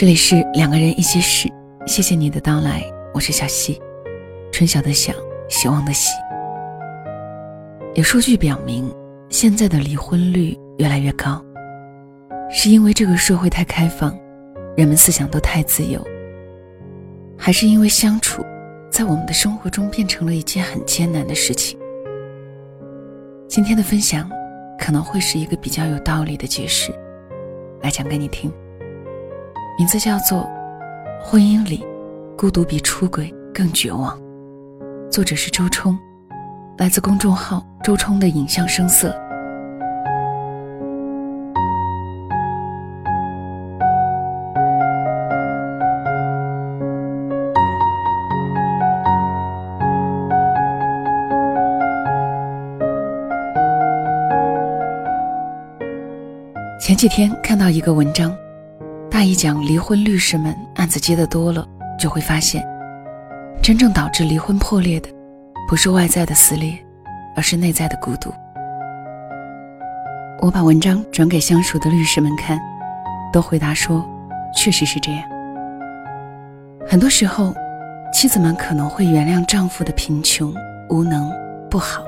这里是两个人一些事，谢谢你的到来，我是小溪，春晓的晓，希望的希。有数据表明，现在的离婚率越来越高，是因为这个社会太开放，人们思想都太自由，还是因为相处在我们的生活中变成了一件很艰难的事情？今天的分享可能会是一个比较有道理的解释，来讲给你听。名字叫做《婚姻里，孤独比出轨更绝望》，作者是周冲，来自公众号“周冲的影像声色”。前几天看到一个文章。大意讲，离婚律师们案子接的多了，就会发现，真正导致离婚破裂的，不是外在的撕裂，而是内在的孤独。我把文章转给相熟的律师们看，都回答说，确实是这样。很多时候，妻子们可能会原谅丈夫的贫穷、无能、不好，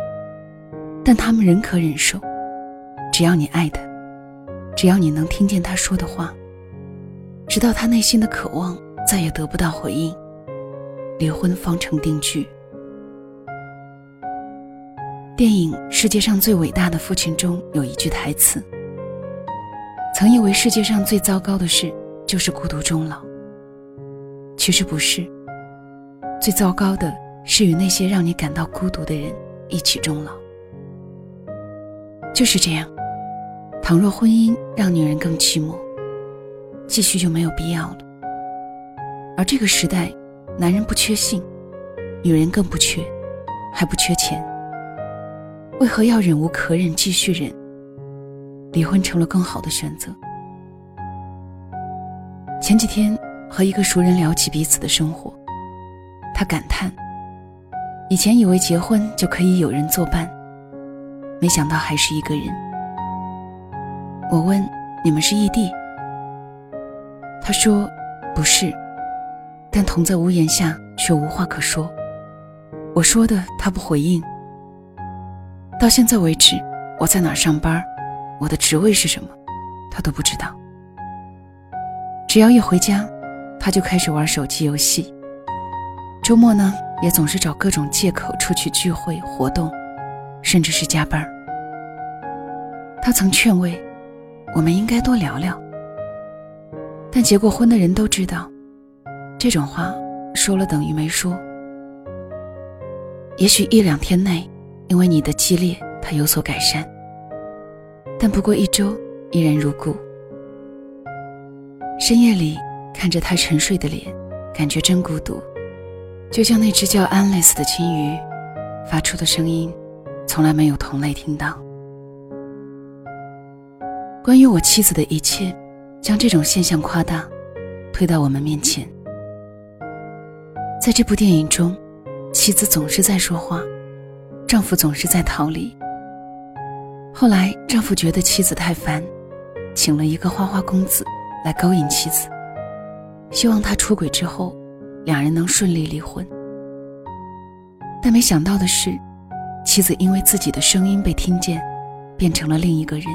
但他们仍可忍受，只要你爱他，只要你能听见他说的话。直到他内心的渴望再也得不到回应，离婚方成定局。电影《世界上最伟大的父亲》中有一句台词：“曾以为世界上最糟糕的事就是孤独终老，其实不是。最糟糕的是与那些让你感到孤独的人一起终老。”就是这样，倘若婚姻让女人更寂寞。继续就没有必要了。而这个时代，男人不缺性，女人更不缺，还不缺钱。为何要忍无可忍继续忍？离婚成了更好的选择。前几天和一个熟人聊起彼此的生活，他感叹：以前以为结婚就可以有人作伴，没想到还是一个人。我问：你们是异地？他说：“不是，但同在屋檐下却无话可说。”我说的他不回应。到现在为止，我在哪上班，我的职位是什么，他都不知道。只要一回家，他就开始玩手机游戏。周末呢，也总是找各种借口出去聚会活动，甚至是加班。他曾劝慰，我们应该多聊聊。但结过婚的人都知道，这种话说了等于没说。也许一两天内，因为你的激烈，他有所改善；但不过一周，依然如故。深夜里看着他沉睡的脸，感觉真孤独，就像那只叫安蕾丝的金鱼发出的声音，从来没有同类听到。关于我妻子的一切。将这种现象夸大，推到我们面前。在这部电影中，妻子总是在说话，丈夫总是在逃离。后来，丈夫觉得妻子太烦，请了一个花花公子来勾引妻子，希望他出轨之后，两人能顺利离婚。但没想到的是，妻子因为自己的声音被听见，变成了另一个人。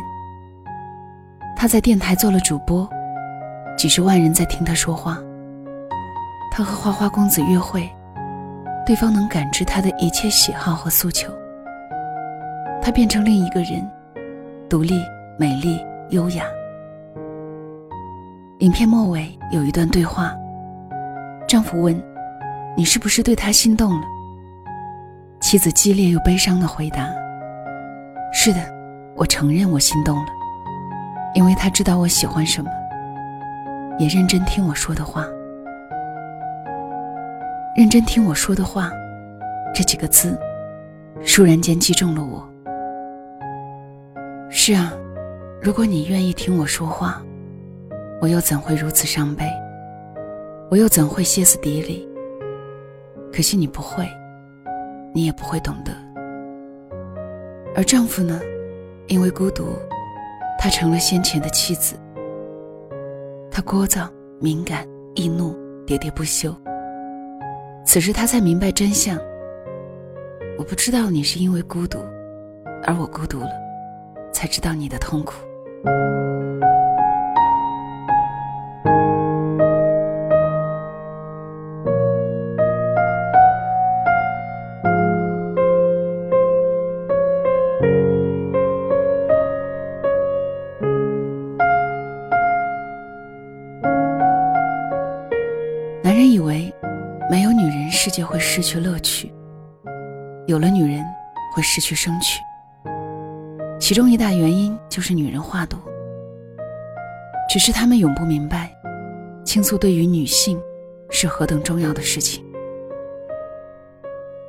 他在电台做了主播，几十万人在听他说话。他和花花公子约会，对方能感知他的一切喜好和诉求。他变成另一个人，独立、美丽、优雅。影片末尾有一段对话，丈夫问：“你是不是对他心动了？”妻子激烈又悲伤的回答：“是的，我承认我心动了。”因为他知道我喜欢什么，也认真听我说的话。认真听我说的话，这几个字，倏然间击中了我。是啊，如果你愿意听我说话，我又怎会如此伤悲？我又怎会歇斯底里？可惜你不会，你也不会懂得。而丈夫呢，因为孤独。他成了先前的妻子。他聒噪、敏感、易怒、喋喋不休。此时他才明白真相。我不知道你是因为孤独，而我孤独了，才知道你的痛苦。失去乐趣；有了女人，会失去生趣。其中一大原因就是女人话多。只是他们永不明白，倾诉对于女性是何等重要的事情。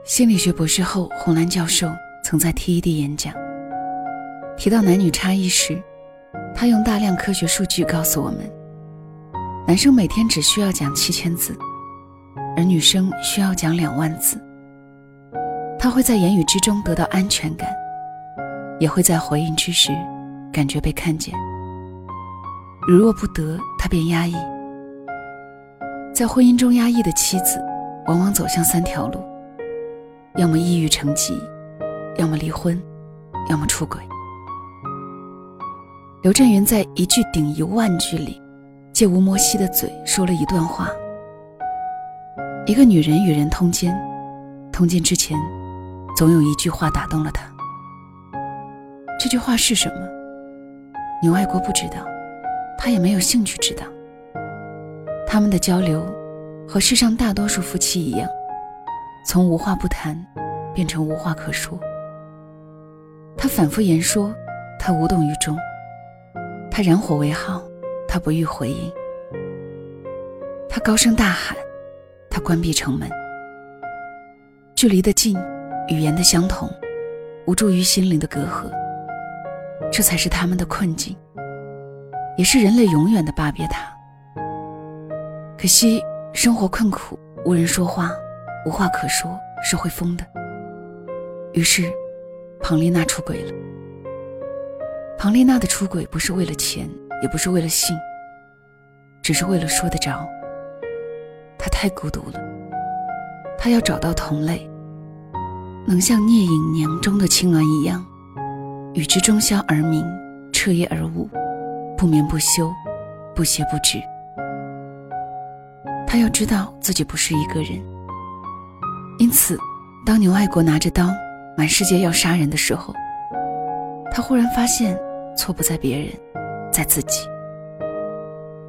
心理学博士后洪兰教授曾在 TED 演讲，提到男女差异时，他用大量科学数据告诉我们。男生每天只需要讲七千字，而女生需要讲两万字。他会在言语之中得到安全感，也会在回应之时感觉被看见。如若不得，他便压抑。在婚姻中压抑的妻子，往往走向三条路：要么抑郁成疾，要么离婚，要么出轨。刘震云在一句顶一万句里。借吴摩西的嘴说了一段话：一个女人与人通奸，通奸之前，总有一句话打动了她。这句话是什么？牛爱国不知道，他也没有兴趣知道。他们的交流，和世上大多数夫妻一样，从无话不谈，变成无话可说。他反复言说，他无动于衷，他燃火为号。他不予回应，他高声大喊，他关闭城门。距离的近，语言的相同，无助于心灵的隔阂。这才是他们的困境，也是人类永远的巴别塔。可惜生活困苦，无人说话，无话可说，是会疯的。于是，庞丽娜出轨了。庞丽娜的出轨不是为了钱。也不是为了性，只是为了说得着。他太孤独了，他要找到同类，能像聂隐娘中的青鸾一样，与之终宵而鸣，彻夜而舞，不眠不休，不歇不止。他要知道自己不是一个人，因此，当牛爱国拿着刀满世界要杀人的时候，他忽然发现错不在别人。在自己，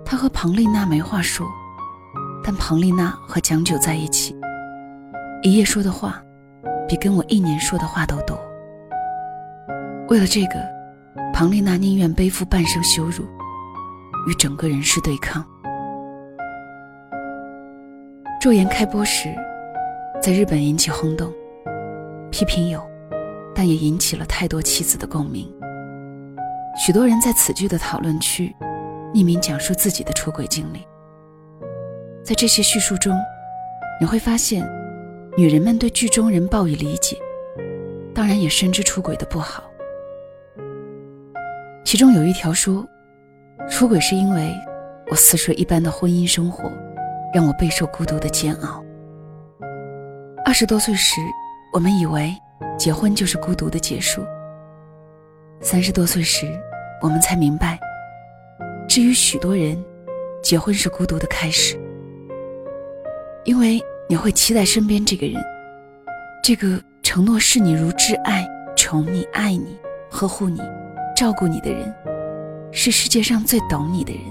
他和庞丽娜没话说，但庞丽娜和蒋九在一起，一夜说的话，比跟我一年说的话都多。为了这个，庞丽娜宁愿背负半生羞辱，与整个人世对抗。《昼颜》开播时，在日本引起轰动，批评有，但也引起了太多妻子的共鸣。许多人在此剧的讨论区，匿名讲述自己的出轨经历。在这些叙述中，你会发现，女人们对剧中人报以理解，当然也深知出轨的不好。其中有一条说，出轨是因为我似水一般的婚姻生活，让我备受孤独的煎熬。二十多岁时，我们以为结婚就是孤独的结束。三十多岁时。我们才明白，至于许多人，结婚是孤独的开始，因为你会期待身边这个人，这个承诺视你如挚爱、宠你、爱你、呵护你、照顾你的人，是世界上最懂你的人。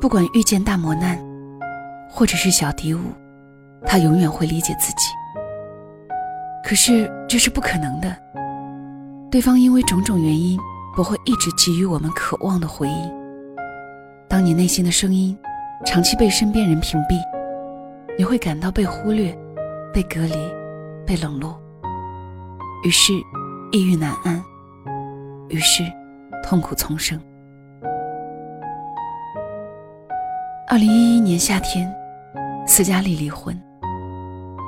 不管遇见大磨难，或者是小敌伍，他永远会理解自己。可是这是不可能的，对方因为种种原因。不会一直给予我们渴望的回应。当你内心的声音长期被身边人屏蔽，你会感到被忽略、被隔离、被冷落，于是抑郁难安，于是痛苦丛生。二零一一年夏天，斯嘉丽离婚。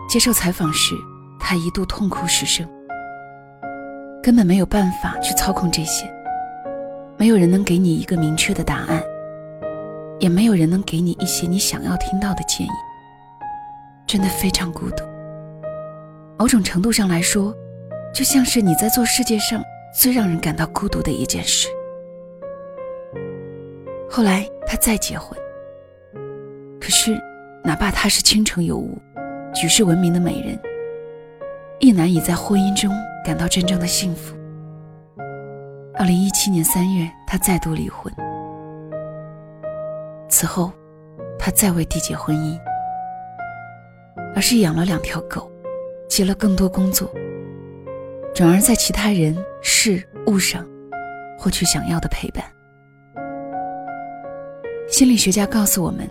接受采访时，她一度痛哭失声，根本没有办法去操控这些。没有人能给你一个明确的答案，也没有人能给你一些你想要听到的建议，真的非常孤独。某种程度上来说，就像是你在做世界上最让人感到孤独的一件事。后来他再结婚，可是，哪怕她是倾城有物、举世闻名的美人，亦难以在婚姻中感到真正的幸福。二零一七年三月，他再度离婚。此后，他再未缔结婚姻，而是养了两条狗，接了更多工作，转而在其他人事物上获取想要的陪伴。心理学家告诉我们，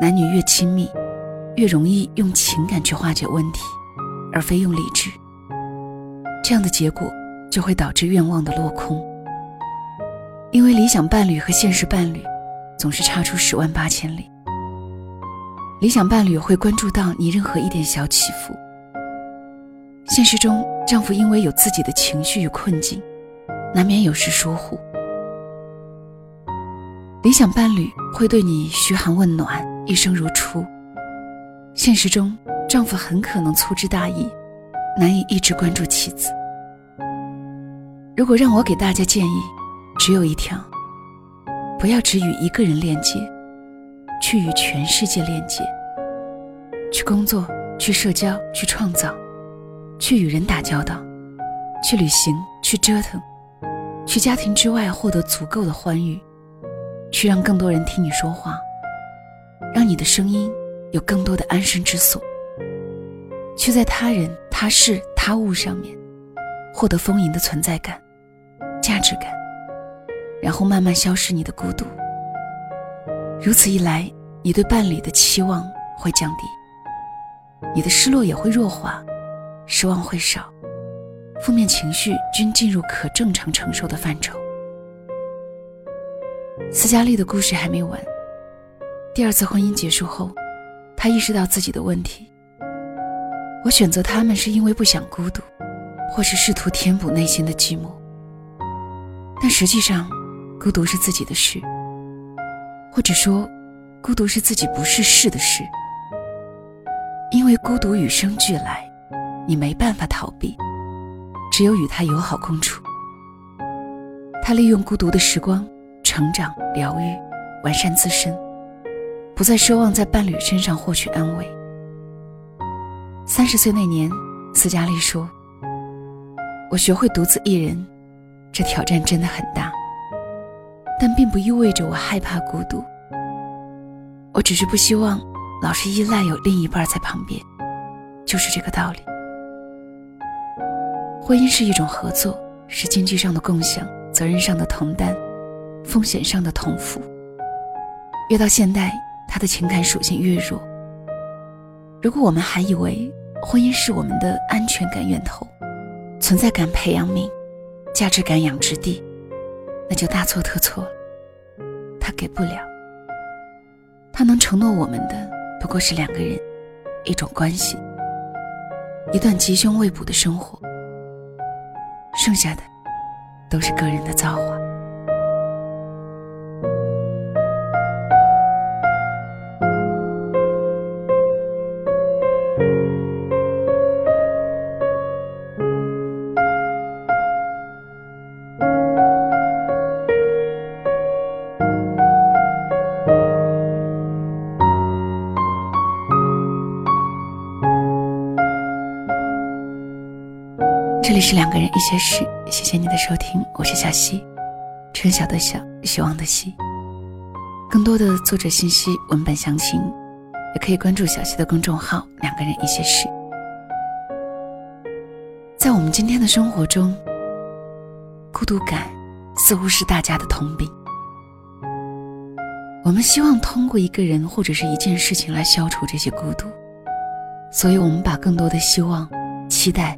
男女越亲密，越容易用情感去化解问题，而非用理智。这样的结果就会导致愿望的落空。因为理想伴侣和现实伴侣总是差出十万八千里。理想伴侣会关注到你任何一点小起伏。现实中，丈夫因为有自己的情绪与困境，难免有时疏忽。理想伴侣会对你嘘寒问暖，一生如初。现实中，丈夫很可能粗枝大叶，难以一直关注妻子。如果让我给大家建议，只有一条：不要只与一个人链接，去与全世界链接。去工作，去社交，去创造，去与人打交道，去旅行，去折腾，去家庭之外获得足够的欢愉，去让更多人听你说话，让你的声音有更多的安身之所。去在他人、他事、他物上面获得丰盈的存在感、价值感。然后慢慢消失你的孤独。如此一来，你对伴侣的期望会降低，你的失落也会弱化，失望会少，负面情绪均进入可正常承受的范畴。斯嘉丽的故事还没完。第二次婚姻结束后，她意识到自己的问题。我选择他们是因为不想孤独，或是试图填补内心的寂寞。但实际上。孤独是自己的事，或者说，孤独是自己不是事的事。因为孤独与生俱来，你没办法逃避，只有与他友好共处。他利用孤独的时光成长、疗愈、完善自身，不再奢望在伴侣身上获取安慰。三十岁那年，斯嘉丽说：“我学会独自一人，这挑战真的很大。”但并不意味着我害怕孤独。我只是不希望老是依赖有另一半在旁边，就是这个道理。婚姻是一种合作，是经济上的共享，责任上的同担，风险上的同负。越到现代，他的情感属性越弱。如果我们还以为婚姻是我们的安全感源头，存在感培养皿，价值感养殖地。那就大错特错。他给不了，他能承诺我们的不过是两个人，一种关系，一段吉凶未卜的生活。剩下的都是个人的造化。是两个人一些事，谢谢你的收听，我是小溪，春晓的晓，希望的希。更多的作者信息、文本详情，也可以关注小溪的公众号“两个人一些事”。在我们今天的生活中，孤独感似乎是大家的通病。我们希望通过一个人或者是一件事情来消除这些孤独，所以我们把更多的希望、期待。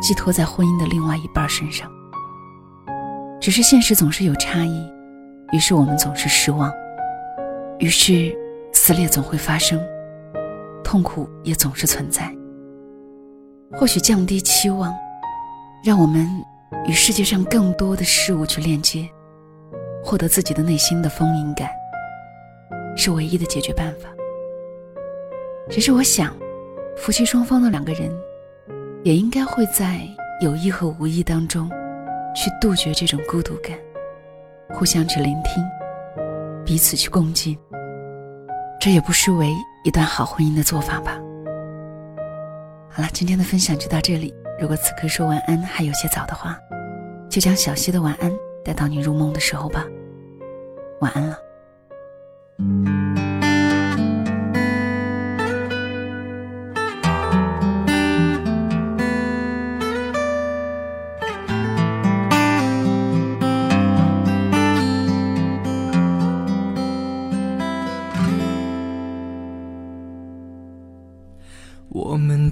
寄托在婚姻的另外一半身上，只是现实总是有差异，于是我们总是失望，于是撕裂总会发生，痛苦也总是存在。或许降低期望，让我们与世界上更多的事物去链接，获得自己的内心的丰盈感，是唯一的解决办法。只是我想，夫妻双方的两个人，也应该会在有意和无意当中，去杜绝这种孤独感，互相去聆听，彼此去共进。这也不失为一段好婚姻的做法吧。好了，今天的分享就到这里。如果此刻说晚安还有些早的话，就将小溪的晚安带到你入梦的时候吧。晚安了。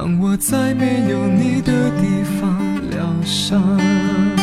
让我在没有你的地方疗伤。